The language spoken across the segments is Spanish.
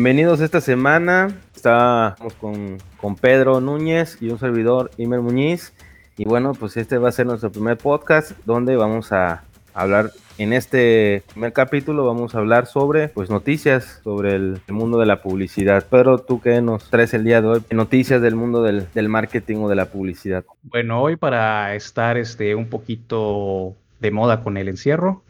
Bienvenidos esta semana. Estamos con, con Pedro Núñez y un servidor, Imer Muñiz. Y bueno, pues este va a ser nuestro primer podcast donde vamos a hablar en este primer capítulo vamos a hablar sobre pues noticias sobre el, mundo de la publicidad. Pero tú qué nos traes el día de hoy, noticias del mundo del, del, marketing o de la publicidad. Bueno, hoy para estar este un poquito de moda con el encierro,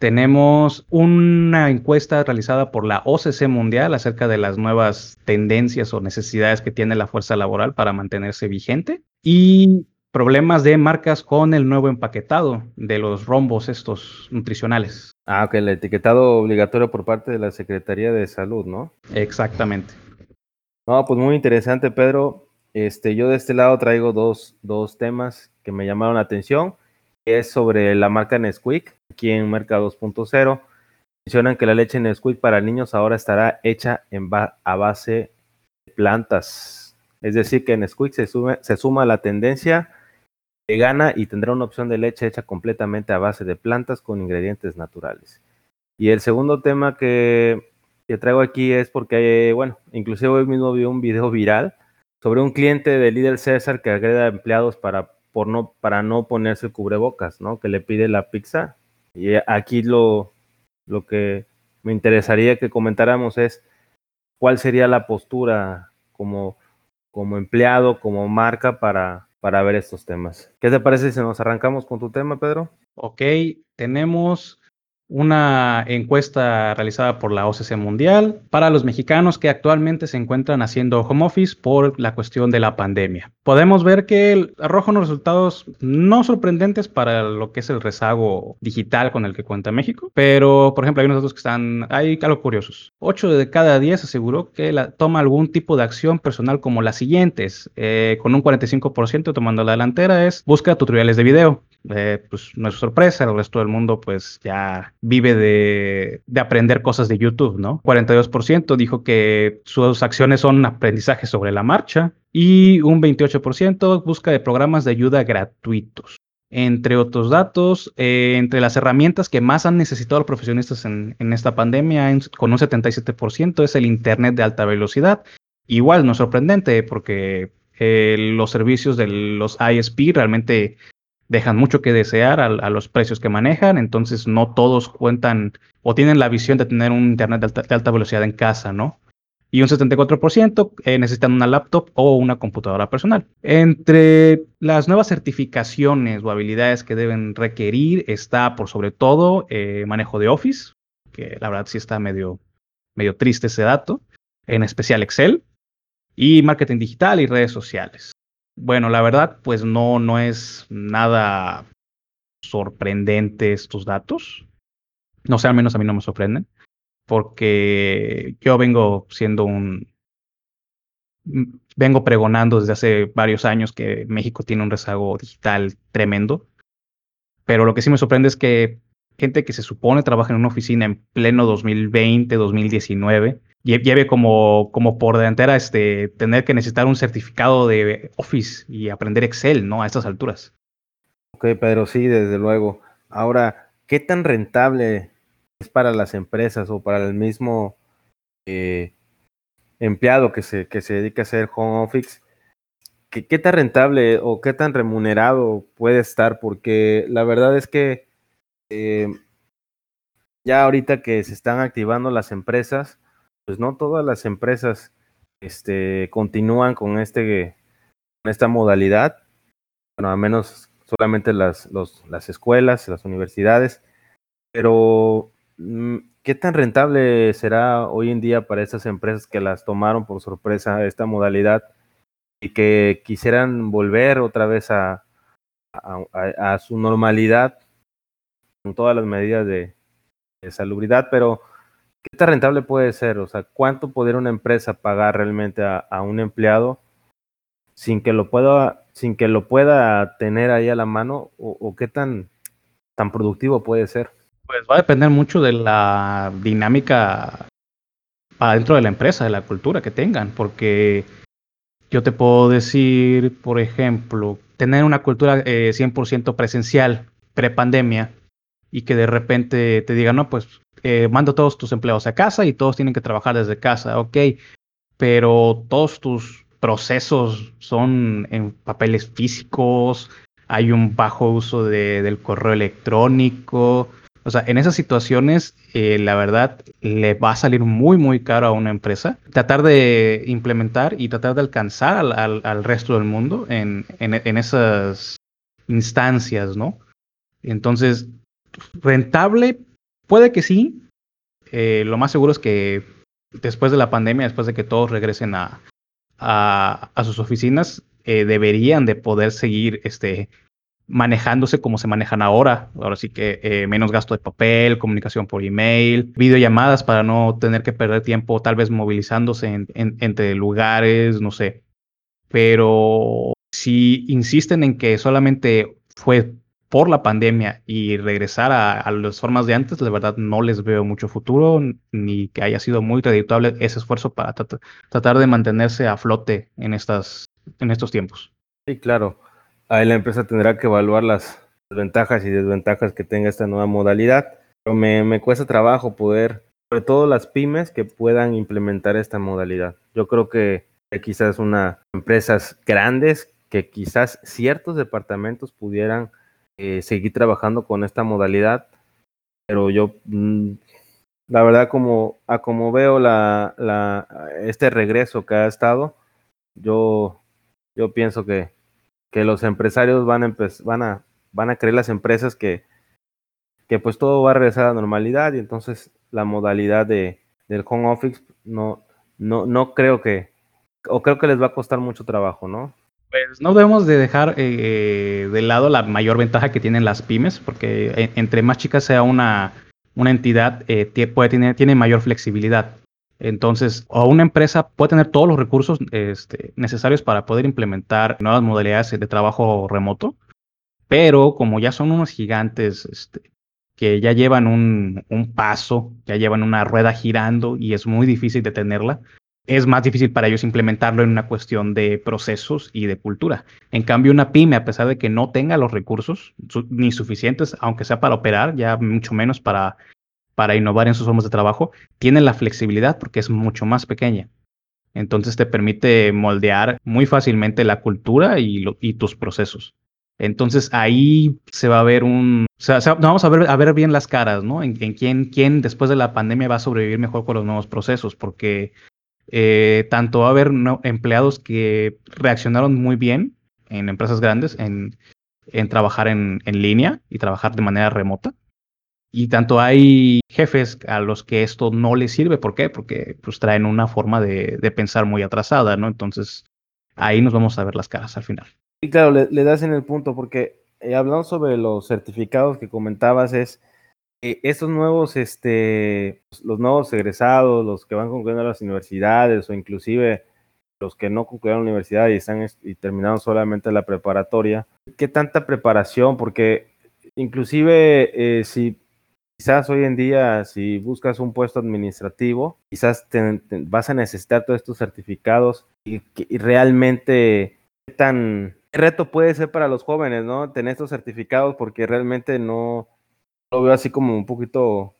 tenemos una encuesta realizada por la OCC Mundial acerca de las nuevas tendencias o necesidades que tiene la fuerza laboral para mantenerse vigente y problemas de marcas con el nuevo empaquetado de los rombos estos nutricionales. Ah, ok, el etiquetado obligatorio por parte de la Secretaría de Salud, ¿no? Exactamente. No, pues muy interesante, Pedro. Este, yo de este lado traigo dos, dos temas que me llamaron la atención. Es sobre la marca Nesquik, aquí en Marca 2.0. Mencionan que la leche Nesquik para niños ahora estará hecha en a base de plantas. Es decir, que Nesquik se, se suma la tendencia vegana y tendrá una opción de leche hecha completamente a base de plantas con ingredientes naturales. Y el segundo tema que, traigo aquí es porque, bueno, inclusive hoy mismo vi un video viral sobre un cliente de líder César que agreda a empleados para, por no, para no ponerse cubrebocas, ¿no? Que le pide la pizza. Y aquí lo, lo que me interesaría que comentáramos es cuál sería la postura como, como empleado, como marca para, para ver estos temas. ¿Qué te parece si nos arrancamos con tu tema, Pedro? Ok, tenemos una encuesta realizada por la OCC Mundial para los mexicanos que actualmente se encuentran haciendo home office por la cuestión de la pandemia. Podemos ver que arroja unos resultados no sorprendentes para lo que es el rezago digital con el que cuenta México, pero por ejemplo hay unos datos que están, hay algo curiosos. 8 de cada 10 aseguró que la, toma algún tipo de acción personal como las siguientes, eh, con un 45% tomando la delantera es busca tutoriales de video. Eh, pues no es sorpresa, el resto del mundo pues ya vive de, de, aprender cosas de YouTube, ¿no? 42% dijo que sus acciones son aprendizaje sobre la marcha y un 28% busca de programas de ayuda gratuitos. Entre otros datos, eh, entre las herramientas que más han necesitado los profesionistas en, en esta pandemia, con un 77%, es el Internet de alta velocidad. Igual no es sorprendente porque eh, los servicios de los ISP realmente dejan mucho que desear a, los precios que manejan, entonces no todos cuentan o tienen la visión de tener un Internet de alta, velocidad en casa, ¿no? Y un 74% eh, necesitan una laptop o una computadora personal. Entre las nuevas certificaciones o habilidades que deben requerir está por sobre todo eh, manejo de Office, que la verdad sí está medio, medio triste ese dato, en especial Excel, y marketing digital y redes sociales. Bueno, la verdad, pues no, no es nada sorprendente estos datos. No sé, al menos a mí no me sorprenden. Porque yo vengo siendo un. Vengo pregonando desde hace varios años que México tiene un rezago digital tremendo. Pero lo que sí me sorprende es que gente que se supone trabaja en una oficina en pleno 2020, 2019, lleve como, como por delantera este, tener que necesitar un certificado de Office y aprender Excel, ¿no? A estas alturas. Ok, Pedro, sí, desde luego. Ahora, ¿qué tan rentable es para las empresas o para el mismo eh, empleado que se, que se dedica a hacer home office? ¿Qué, ¿Qué tan rentable o qué tan remunerado puede estar? Porque la verdad es que eh, ya ahorita que se están activando las empresas, pues no todas las empresas este, continúan con, este, con esta modalidad, bueno, al menos solamente las, las escuelas, las universidades, pero mm, ¿qué tan rentable será hoy en día para estas empresas que las tomaron por sorpresa esta modalidad y que quisieran volver otra vez a, a su normalidad con todas las medidas de, salubridad, pero ¿qué tan rentable puede ser? O sea, ¿cuánto podría una empresa pagar realmente a, un empleado sin que lo pueda, sin que lo pueda tener ahí a la mano? ¿O, qué tan, tan productivo puede ser? Pues va a depender mucho de la dinámica para dentro de la empresa, de la cultura que tengan, porque yo te puedo decir, por ejemplo, tener una cultura 100% eh, presencial pre-pandemia y que de repente te digan, no, pues eh, manda todos tus empleados a casa y todos tienen que trabajar desde casa, ok, pero todos tus procesos son en papeles físicos, hay un bajo uso del correo electrónico. O sea, en esas situaciones, eh, la verdad, le va a salir muy, muy caro a una empresa tratar de implementar y tratar de alcanzar al, resto del mundo en, esas instancias, ¿no? Entonces, rentable, puede que sí. Eh, lo más seguro es que después de la pandemia, después de que todos regresen a, sus oficinas, eh, deberían de poder seguir este, manejándose como se manejan ahora. Ahora sí que eh, menos gasto de papel, comunicación por email, videollamadas para no tener que perder tiempo tal vez movilizándose entre lugares, no sé. Pero si insisten en que solamente fue por la pandemia y regresar a, las formas de antes, la verdad no les veo mucho futuro ni que haya sido muy redituable ese esfuerzo para tratar de mantenerse a flote en, estas, en estos tiempos. Sí, claro. Ahí la empresa tendrá que evaluar las ventajas y desventajas que tenga esta nueva modalidad. Pero me, me cuesta trabajo poder, sobre todo las pymes que puedan implementar esta modalidad. Yo creo que quizás unas empresas grandes, que quizás ciertos departamentos pudieran eh, seguir trabajando con esta modalidad, pero yo, mm, la verdad, como, a como veo la, la, este regreso que ha estado, yo, yo pienso que, que los empresarios van a, van a, van a creer las empresas que, que pues todo va a regresar a la normalidad y entonces la modalidad de, del home office no, no, no creo que, o creo que les va a costar mucho trabajo, ¿no? Pues no debemos de dejar eh, de lado la mayor ventaja que tienen las pymes, porque eh, entre más chica sea una, una entidad, eh, puede tiene mayor flexibilidad. Entonces, o una empresa puede tener todos los recursos este, necesarios para poder implementar nuevas modalidades de trabajo remoto, pero como ya son unos gigantes este, que ya llevan un, un, paso, ya llevan una rueda girando y es muy difícil detenerla, es más difícil para ellos implementarlo en una cuestión de procesos y de cultura. En cambio, una pyme, a pesar de que no tenga los recursos ni suficientes, aunque sea para operar, ya mucho menos para, para innovar en sus formas de trabajo, tiene la flexibilidad porque es mucho más pequeña. Entonces te permite moldear muy fácilmente la cultura y, tus procesos. Entonces ahí se va a ver un, o sea, vamos a ver, a ver bien las caras, ¿no? En, en quién, quién después de la pandemia va a sobrevivir mejor con los nuevos procesos, porque eh, tanto va a haber empleados que reaccionaron muy bien en empresas grandes en, trabajar en, línea y trabajar de manera remota. Y tanto hay jefes a los que esto no les sirve. ¿Por qué? Porque pues traen una forma de, pensar muy atrasada, ¿no? Entonces ahí nos vamos a ver las caras al final. Y claro, le, das en el punto, porque eh, hablando sobre los certificados que comentabas, es estos nuevos, este, los nuevos egresados, los que van concluyendo las universidades o inclusive los que no concluyeron la universidad y están y terminaron solamente la preparatoria, ¿qué tanta preparación? Porque inclusive eh, si quizás hoy en día si buscas un puesto administrativo, quizás vas a necesitar todos estos certificados y, y realmente qué tan reto puede ser para los jóvenes, ¿no? Tener estos certificados porque realmente no lo veo así como un poquito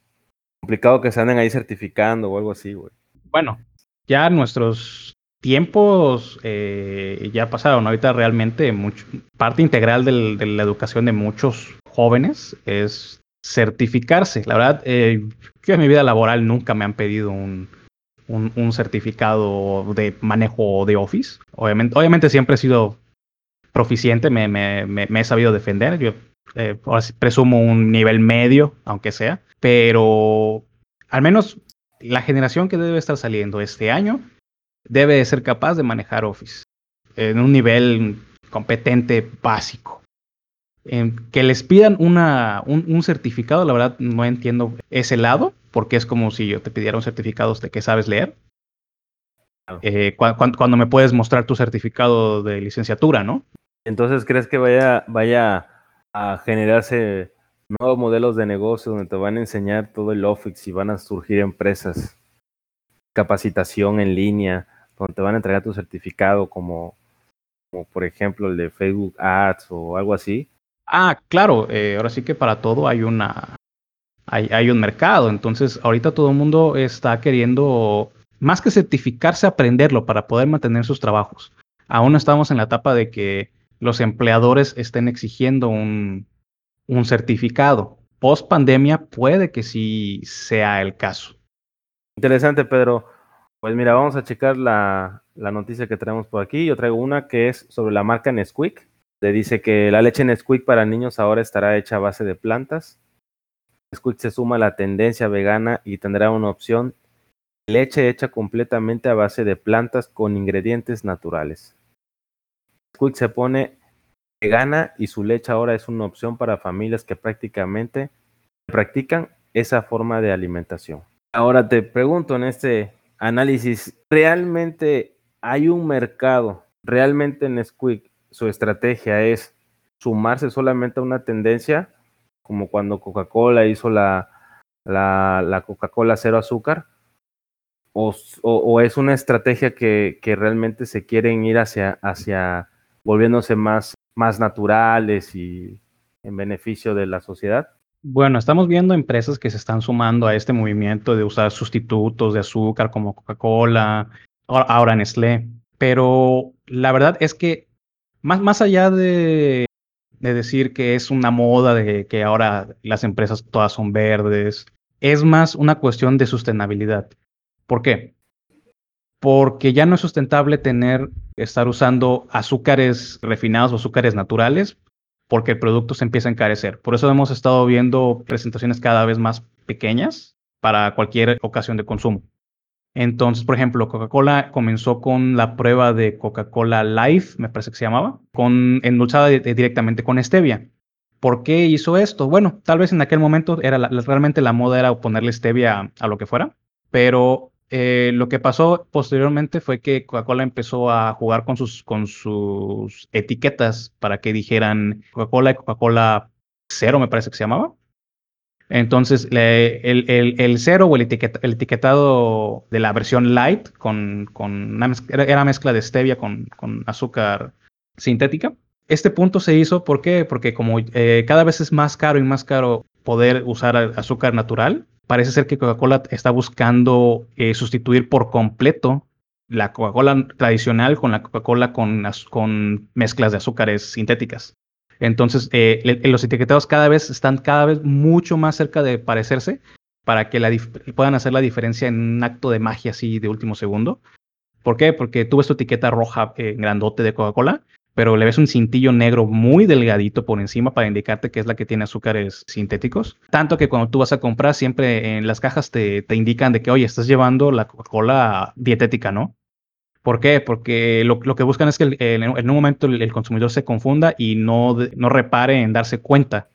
complicado que se anden ahí certificando o algo así, güey. Bueno, ya nuestros tiempos eh, ya pasaron. Ahorita realmente parte integral de la educación de muchos jóvenes es certificarse. La verdad, eh, yo en mi vida laboral nunca me han pedido un, un, certificado de manejo de Office. Obviamente, siempre he sido proficiente, me, me, me he sabido defender. Yo eh, presumo un nivel medio, aunque sea, pero al menos la generación que debe estar saliendo este año debe ser capaz de manejar Office en un nivel competente básico. que les pidan una, un, certificado, la verdad no entiendo ese lado, porque es como si yo te pidiera un certificado de que sabes leer. Eh, cuando me puedes mostrar tu certificado de licenciatura, ¿no? Entonces, ¿crees que vaya, vaya a generarse nuevos modelos de negocio donde te van a enseñar todo el Office y van a surgir empresas, capacitación en línea, donde te van a entregar tu certificado como, como por ejemplo el de Facebook Ads o algo así. Ah, claro, eh, ahora sí que para todo hay una hay, hay un mercado. Entonces, ahorita todo el mundo está queriendo, más que certificarse, aprenderlo para poder mantener sus trabajos. Aún estamos en la etapa de que los empleadores estén exigiendo un, un certificado. Post pandemia puede que sí sea el caso. Interesante, Pedro. Pues mira, vamos a checar la, la noticia que traemos por aquí. Yo traigo una que es sobre la marca Nesquik. Le dice que la leche Nesquik para niños ahora estará hecha a base de plantas. Nesquik se suma a la tendencia vegana y tendrá una opción leche hecha completamente a base de plantas con ingredientes naturales. Nesquik se pone vegana y su leche ahora es una opción para familias que prácticamente practican esa forma de alimentación. Ahora te pregunto en este análisis, ¿realmente hay un mercado? ¿Realmente Nesquik su estrategia es sumarse solamente a una tendencia, como cuando Coca-Cola hizo la, la, la Coca-Cola cero azúcar? O, o, o, es una estrategia que, que realmente se quieren ir hacia, hacia volviéndose más más naturales y en beneficio de la sociedad? Bueno, estamos viendo empresas que se están sumando a este movimiento de usar sustitutos de azúcar como Coca-Cola, ahora Nestlé, pero la verdad es que más, más allá de, de decir que es una moda, de que ahora las empresas todas son verdes, es más una cuestión de sustentabilidad. ¿Por qué? Porque ya no es sustentable tener, estar usando azúcares refinados o azúcares naturales, porque el producto se empieza a encarecer. Por eso hemos estado viendo presentaciones cada vez más pequeñas para cualquier ocasión de consumo. Entonces, por ejemplo, Coca-Cola comenzó con la prueba de Coca-Cola Life, me parece que se llamaba, con endulzada directamente con stevia. ¿Por qué hizo esto? Bueno, tal vez en aquel momento era realmente la moda era ponerle stevia a lo que fuera, pero eh, lo que pasó posteriormente fue que Coca-Cola empezó a jugar con sus, con sus etiquetas para que dijeran Coca-Cola y Coca-Cola cero, me parece que se llamaba. Entonces, el, el, el, cero o el, etiqueta, el, etiquetado de la versión light con, con era mezcla de stevia con, con, azúcar sintética. Este punto se hizo, ¿por? Porque como eh, cada vez es más caro y más caro poder usar azúcar natural, parece ser que Coca-Cola está buscando eh, sustituir por completo la Coca-Cola tradicional con la Coca-Cola con, mezclas de azúcares sintéticas. Entonces, eh, los etiquetados cada vez están cada vez mucho más cerca de parecerse para que la puedan hacer la diferencia en un acto de magia así de último segundo. ¿Por qué? Porque tú ves tu etiqueta roja eh, grandote de Coca-Cola pero le ves un cintillo negro muy delgadito por encima para indicarte que es la que tiene azúcares sintéticos. Tanto que cuando tú vas a comprar, siempre en las cajas te, te indican de que, oye, estás llevando la Coca-Cola dietética, ¿no? ¿Por qué? Porque lo, lo que buscan es que en un momento el, el, consumidor se confunda y no, no repare en darse cuenta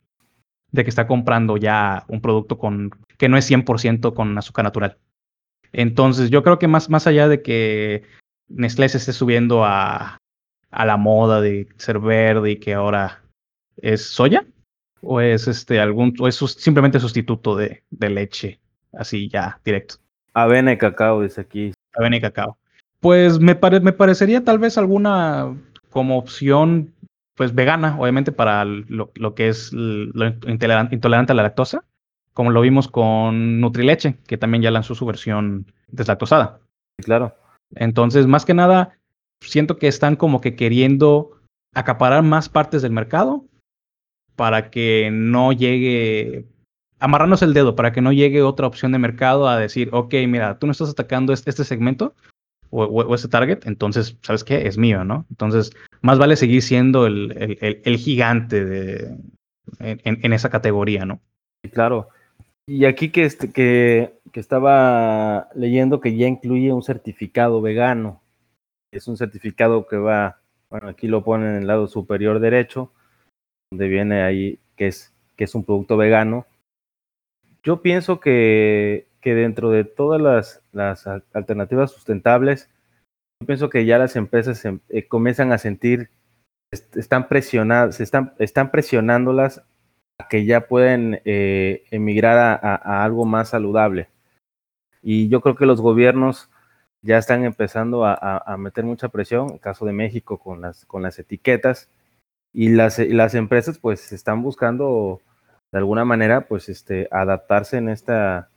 de que está comprando ya un producto con, que no es 100% con azúcar natural. Entonces, yo creo que más, más allá de que Nestlé se esté subiendo a, a la moda de ser verde y que ahora es soya o es este algún o es simplemente sustituto de, de leche así ya directo avena y cacao dice aquí. Avena y cacao. Pues me, pare, me parecería tal vez alguna como opción pues vegana obviamente para lo, lo que es lo intolerante, intolerante a la lactosa como lo vimos con Nutrileche que también ya lanzó su versión deslactosada. Claro. Entonces más que nada siento que están como que queriendo acaparar más partes del mercado para que no llegue, amarrarnos el dedo, para que no llegue otra opción de mercado a decir, ok, mira, tú no estás atacando este, este segmento o, o, este target, entonces, ¿sabes qué? Es mío, ¿no? Entonces, más vale seguir siendo el, el, el, gigante de, en, en, esa categoría, ¿no? Claro. Y aquí que, este, que, que estaba leyendo que ya incluye un certificado vegano es un certificado que va, bueno, aquí lo ponen en el lado superior derecho, donde viene ahí que es, que es un producto vegano. Yo pienso que, que dentro de todas las, las, alternativas sustentables, yo pienso que ya las empresas se, eh, comienzan a sentir, están presionadas, están, están presionándolas a que ya pueden eh, emigrar a algo más saludable. Y yo creo que los gobiernos ya están empezando a, meter mucha presión, en caso de México con las, etiquetas, y las, empresas pues están buscando de alguna manera, pues, este, adaptarse en esta,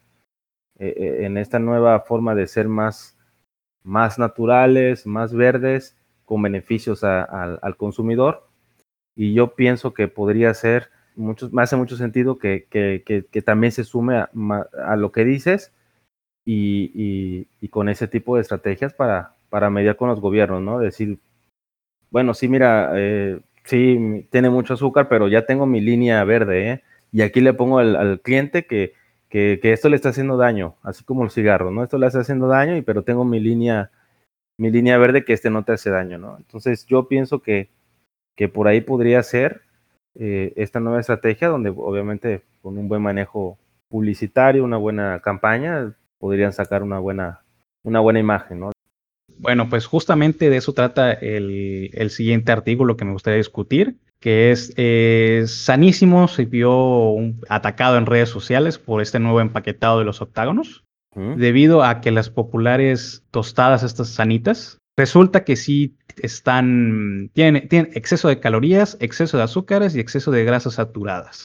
eh, eh, en esta nueva forma de ser más, más naturales, más verdes, con beneficios al consumidor. Y yo pienso que podría ser, mucho, me hace mucho sentido que, también se sume a lo que dices y, con ese tipo de estrategias para, para mediar con los gobiernos, ¿no? Decir, bueno, sí, mira, eh, sí, tiene mucho azúcar, pero ya tengo mi línea verde, ¿eh? Y aquí le pongo al, cliente que, que, esto le está haciendo daño, así como el cigarro, ¿no? Esto le está haciendo daño, y, pero tengo mi línea, mi línea verde que este no te hace daño, ¿no? Entonces yo pienso que, que por ahí podría ser eh, esta nueva estrategia, donde obviamente con un buen manejo publicitario, una buena campaña, podrían sacar una buena, una buena imagen, ¿no? Bueno, pues justamente de eso trata el, siguiente artículo que me gustaría discutir, que es eh, Sanísimo se vio atacado en redes sociales por este nuevo empaquetado de los octágonos, debido a que las populares tostadas, estas sanitas, resulta que sí están, tienen, tienen exceso de calorías, exceso de azúcares y exceso de grasas saturadas.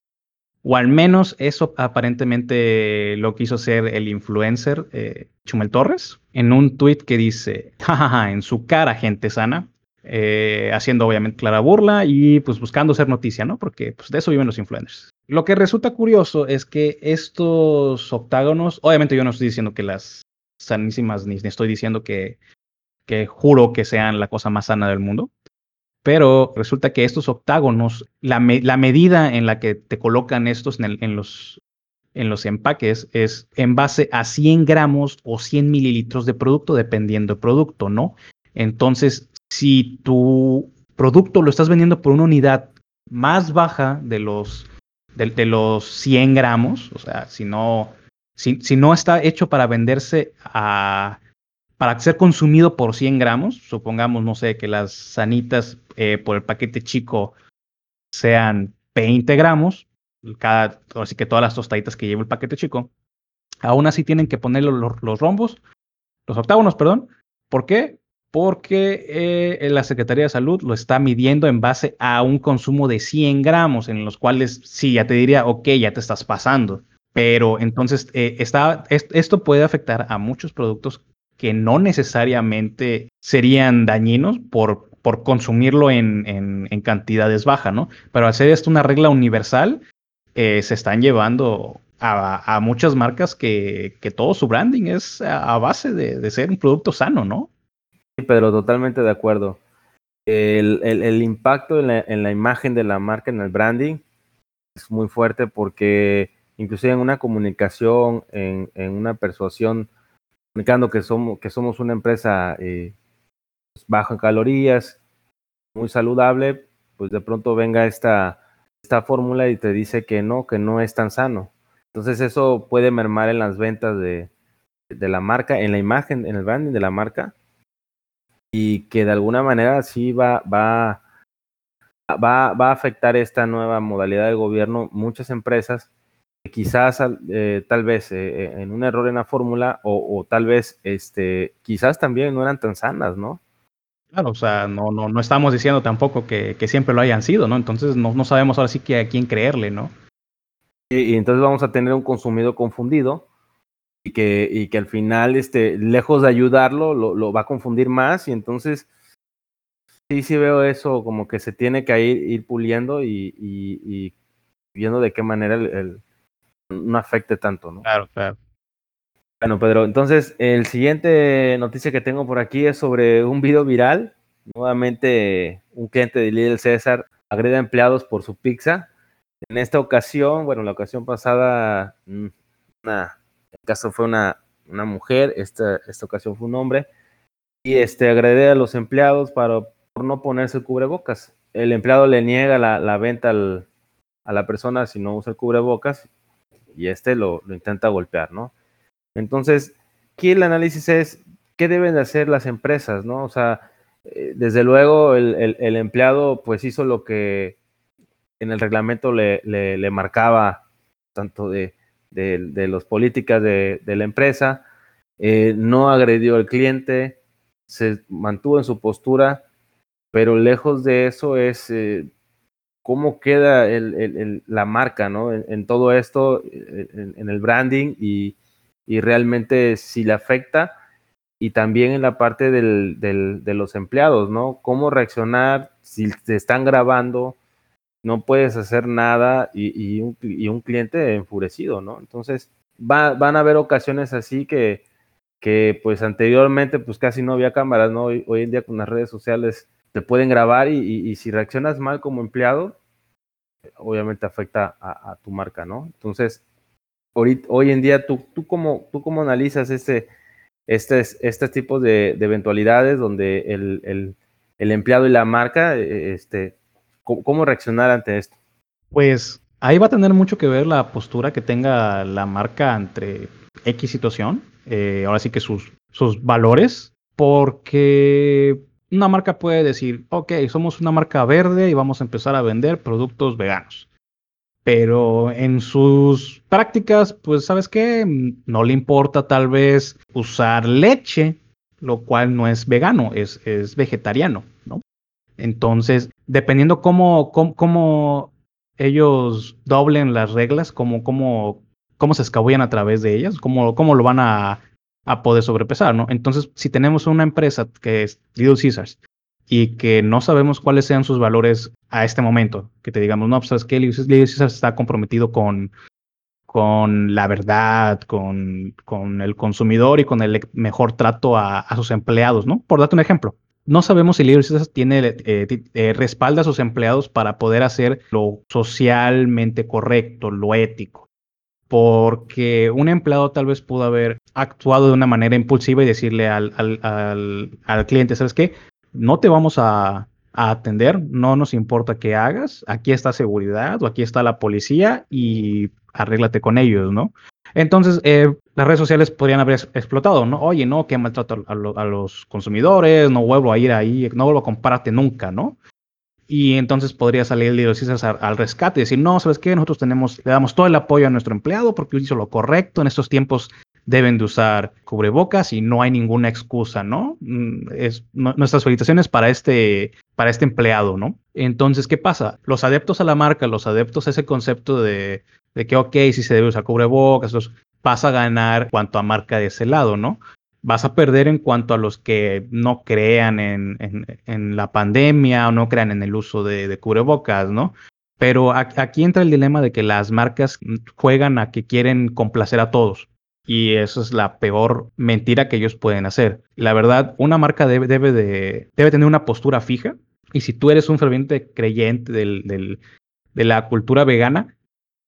O al menos eso aparentemente lo quiso ser el influencer eh, Chumel Torres en un tweet que dice, jajaja, en su cara gente sana, eh, haciendo obviamente clara burla y pues buscando ser noticia, ¿no? Porque pues de eso viven los influencers. Lo que resulta curioso es que estos octágonos, obviamente yo no estoy diciendo que las sanísimas, ni, estoy diciendo que, que juro que sean la cosa más sana del mundo, pero resulta que estos octágonos, la, medida en la que te colocan estos en, los, empaques es en base a 100 gramos o 100 mililitros de producto, dependiendo del producto, ¿no? Entonces, si tu producto lo estás vendiendo por una unidad más baja de los, de, los 100 gramos, o sea, si no, si no está hecho para venderse a para ser consumido por 100 gramos, supongamos, no sé, que las sanitas eh, por el paquete chico sean 20 gramos, cada, así que todas las tostaditas que lleva el paquete chico, aún así tienen que poner los, rombos, los octágonos, perdón. ¿Por qué? Porque eh, la Secretaría de Salud lo está midiendo en base a un consumo de 100 gramos, en los cuales sí, ya te diría, ok, ya te estás pasando. Pero entonces, eh, está, esto puede afectar a muchos productos que no necesariamente serían dañinos por, por consumirlo en, en, cantidades bajas, ¿no? Pero al ser esto una regla universal, eh, se están llevando a, a muchas marcas que, que, todo su branding es a, base de, de, ser un producto sano, ¿no? Sí, Pedro, totalmente de acuerdo. El, el, impacto en la, en la, imagen de la marca, en el branding, es muy fuerte porque inclusive en una comunicación, en, en una persuasión, comunicando que somos, que somos una empresa eh, pues, baja en calorías, muy saludable, pues de pronto venga esta, esta fórmula y te dice que no, que no es tan sano. Entonces eso puede mermar en las ventas de, de la marca, en la imagen, en el branding de la marca, y que de alguna manera sí va, va, va, va a afectar esta nueva modalidad de gobierno. Muchas empresas quizás eh, tal vez eh, eh, en un error en la fórmula o, tal vez este quizás también no eran tan sanas, ¿no? Claro, o sea, no, no, no estamos diciendo tampoco que, siempre lo hayan sido, ¿no? Entonces no, no, sabemos ahora sí que a quién creerle, ¿no? Y, entonces vamos a tener un consumido confundido y que, y que al final, este, lejos de ayudarlo, lo, va a confundir más y entonces sí, sí veo eso como que se tiene que ir, ir puliendo y, viendo de qué manera el no afecte tanto, ¿no? Claro, claro. Bueno, Pedro, entonces el siguiente noticia que tengo por aquí es sobre un video viral. Nuevamente, un cliente de Lidl César agrede a empleados por su pizza. En esta ocasión, bueno, la ocasión pasada, mm, una, el caso fue una, una mujer, esta, esta ocasión fue un hombre, y este agrede a los empleados para, por no ponerse el cubrebocas. El empleado le niega la, la venta al, a la persona si no usa el cubrebocas y este lo, intenta golpear, ¿no? Entonces, aquí el análisis es qué deben de hacer las empresas, ¿no? O sea, eh, desde luego el, empleado pues hizo lo que en el reglamento le, le, marcaba, tanto de, de, los políticas de, la empresa, eh, no agredió al cliente, se mantuvo en su postura, pero lejos de eso es, eh, cómo queda la marca, ¿no? En, todo esto, en, el branding y, realmente si le afecta y también en la parte de los empleados, ¿no? Cómo reaccionar si te están grabando, no puedes hacer nada y, un, cliente enfurecido, ¿no? Entonces, van a haber ocasiones así que, pues anteriormente pues casi no había cámaras, ¿no? Hoy en día con las redes sociales te pueden grabar y, si reaccionas mal como empleado, obviamente afecta a, tu marca, ¿no? Entonces, hoy, hoy en día, ¿tú, tú, cómo, ¿tú cómo analizas este, este, este tipo de, eventualidades donde el, empleado y la marca, e, este, ¿cómo, reaccionar ante esto? Pues ahí va a tener mucho que ver la postura que tenga la marca entre X situación, eh, ahora sí que sus, sus valores, porque una marca puede decir, ok, somos una marca verde y vamos a empezar a vender productos veganos. Pero en sus prácticas, pues, ¿sabes qué? No le importa tal vez usar leche, lo cual no es vegano, es, es vegetariano, ¿no? Entonces, dependiendo cómo, cómo, ellos doblen las reglas, cómo, cómo, cómo se escabullan a través de ellas, cómo, cómo lo van a a poder sobrepesar, ¿no? Entonces, si tenemos una empresa que es Little Caesars y que no sabemos cuáles sean sus valores a este momento, que te digamos, no, pues que Little Caesars está comprometido con, con la verdad, con, con el consumidor y con el mejor trato a, sus empleados, ¿no? Por darte un ejemplo. No sabemos si Little Caesars tiene, eh, eh, respalda a sus empleados para poder hacer lo socialmente correcto, lo ético porque un empleado tal vez pudo haber actuado de una manera impulsiva y decirle al, al, cliente, ¿sabes qué? No te vamos a, atender, no nos importa qué hagas, aquí está seguridad o aquí está la policía y arréglate con ellos, ¿no? Entonces, eh, las redes sociales podrían haber explotado, ¿no? Oye, no, que maltrato a, a, los consumidores, no vuelvo a ir ahí, no vuelvo a comprarte nunca, ¿no? Y entonces podría salir el Little al, rescate y decir, no, ¿sabes qué? Nosotros tenemos, le damos todo el apoyo a nuestro empleado porque hizo lo correcto. En estos tiempos deben de usar cubrebocas y no hay ninguna excusa, ¿no? Mm, es, nuestras felicitaciones para este, para este empleado, ¿no? Entonces, ¿qué pasa? Los adeptos a la marca, los adeptos a ese concepto de, de que, ok, si se debe usar cubrebocas, los, vas a ganar cuanto a marca de ese lado, ¿no? Vas a perder en cuanto a los que no crean en, la pandemia o no crean en el uso de, cubrebocas, ¿no? Pero aquí entra el dilema de que las marcas juegan a que quieren complacer a todos. Y eso es la peor mentira que ellos pueden hacer. La verdad, una marca debe, debe, de, debe tener una postura fija. Y si tú eres un ferviente creyente del, de la cultura vegana,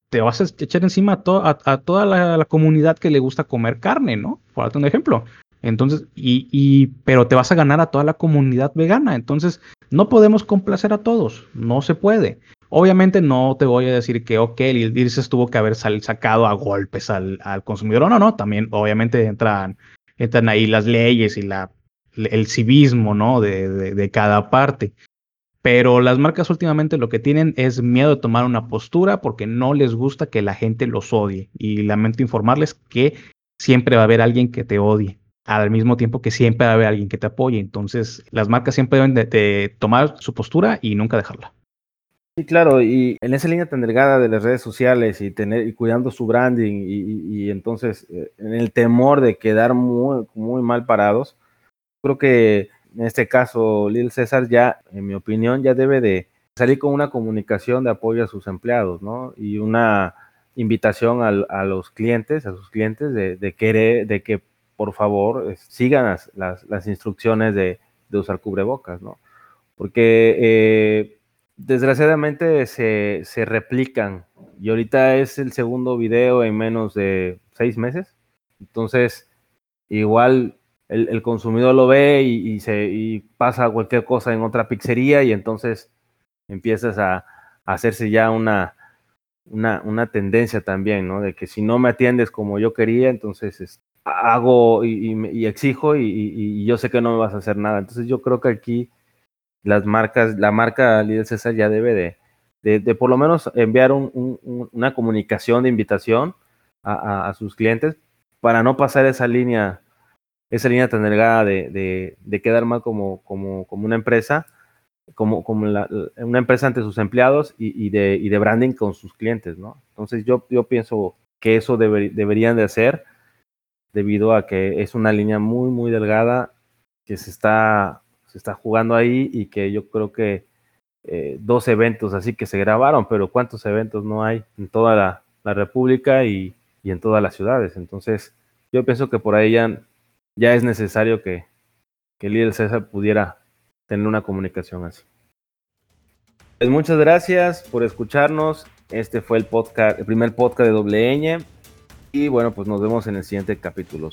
te vas a echar encima a, a, toda la, la, comunidad que le gusta comer carne, ¿no? Por darte un ejemplo. Entonces, y, y, pero te vas a ganar a toda la comunidad vegana. Entonces, no podemos complacer a todos. No se puede. Obviamente no te voy a decir que, ok, el dices tuvo que haber sacado a golpes al, al, consumidor. No, no, También, obviamente, entran, entran ahí las leyes y la, el civismo, ¿no? De, de, de cada parte. Pero las marcas últimamente lo que tienen es miedo de tomar una postura porque no les gusta que la gente los odie. Y lamento informarles que siempre va a haber alguien que te odie al mismo tiempo que siempre va a haber alguien que te apoye. Entonces, las marcas siempre deben de, tomar su postura y nunca dejarla. Sí, claro, y en esa línea tan delgada de las redes sociales y tener y cuidando su branding y, entonces eh, en el temor de quedar muy, muy mal parados, creo que en este caso Lil César ya, en mi opinión, ya debe de salir con una comunicación de apoyo a sus empleados, ¿no? Y una invitación a, los clientes, a sus clientes, de, de querer, de que por favor, sigan las, instrucciones de, usar cubrebocas, ¿no? Porque eh, desgraciadamente se, replican y ahorita es el segundo video en menos de seis meses. Entonces, igual el, consumidor lo ve y, se, pasa cualquier cosa en otra pizzería y entonces empiezas a, hacerse ya una, una, una, tendencia también, ¿no? De que si no me atiendes como yo quería, entonces hago y, exijo y, yo sé que no me vas a hacer nada. Entonces yo creo que aquí las marcas, la marca Líder César ya debe de, de, por lo menos enviar una comunicación de invitación a, sus clientes para no pasar esa línea, esa línea tan delgada de, quedar mal como, una empresa como, como una empresa ante sus empleados y, de, de, branding con sus clientes, ¿no? Entonces yo, yo pienso que eso deberían de hacer debido a que es una línea muy, muy delgada que se está, se está jugando ahí y que yo creo que eh, dos eventos así que se grabaron, pero ¿cuántos eventos no hay en toda la, República y, en todas las ciudades? Entonces yo pienso que por ahí ya, ya es necesario que, que el César pudiera tener una comunicación así. Pues muchas gracias por escucharnos. Este fue el podcast, el primer podcast de doble Y bueno, pues nos vemos en el siguiente capítulo.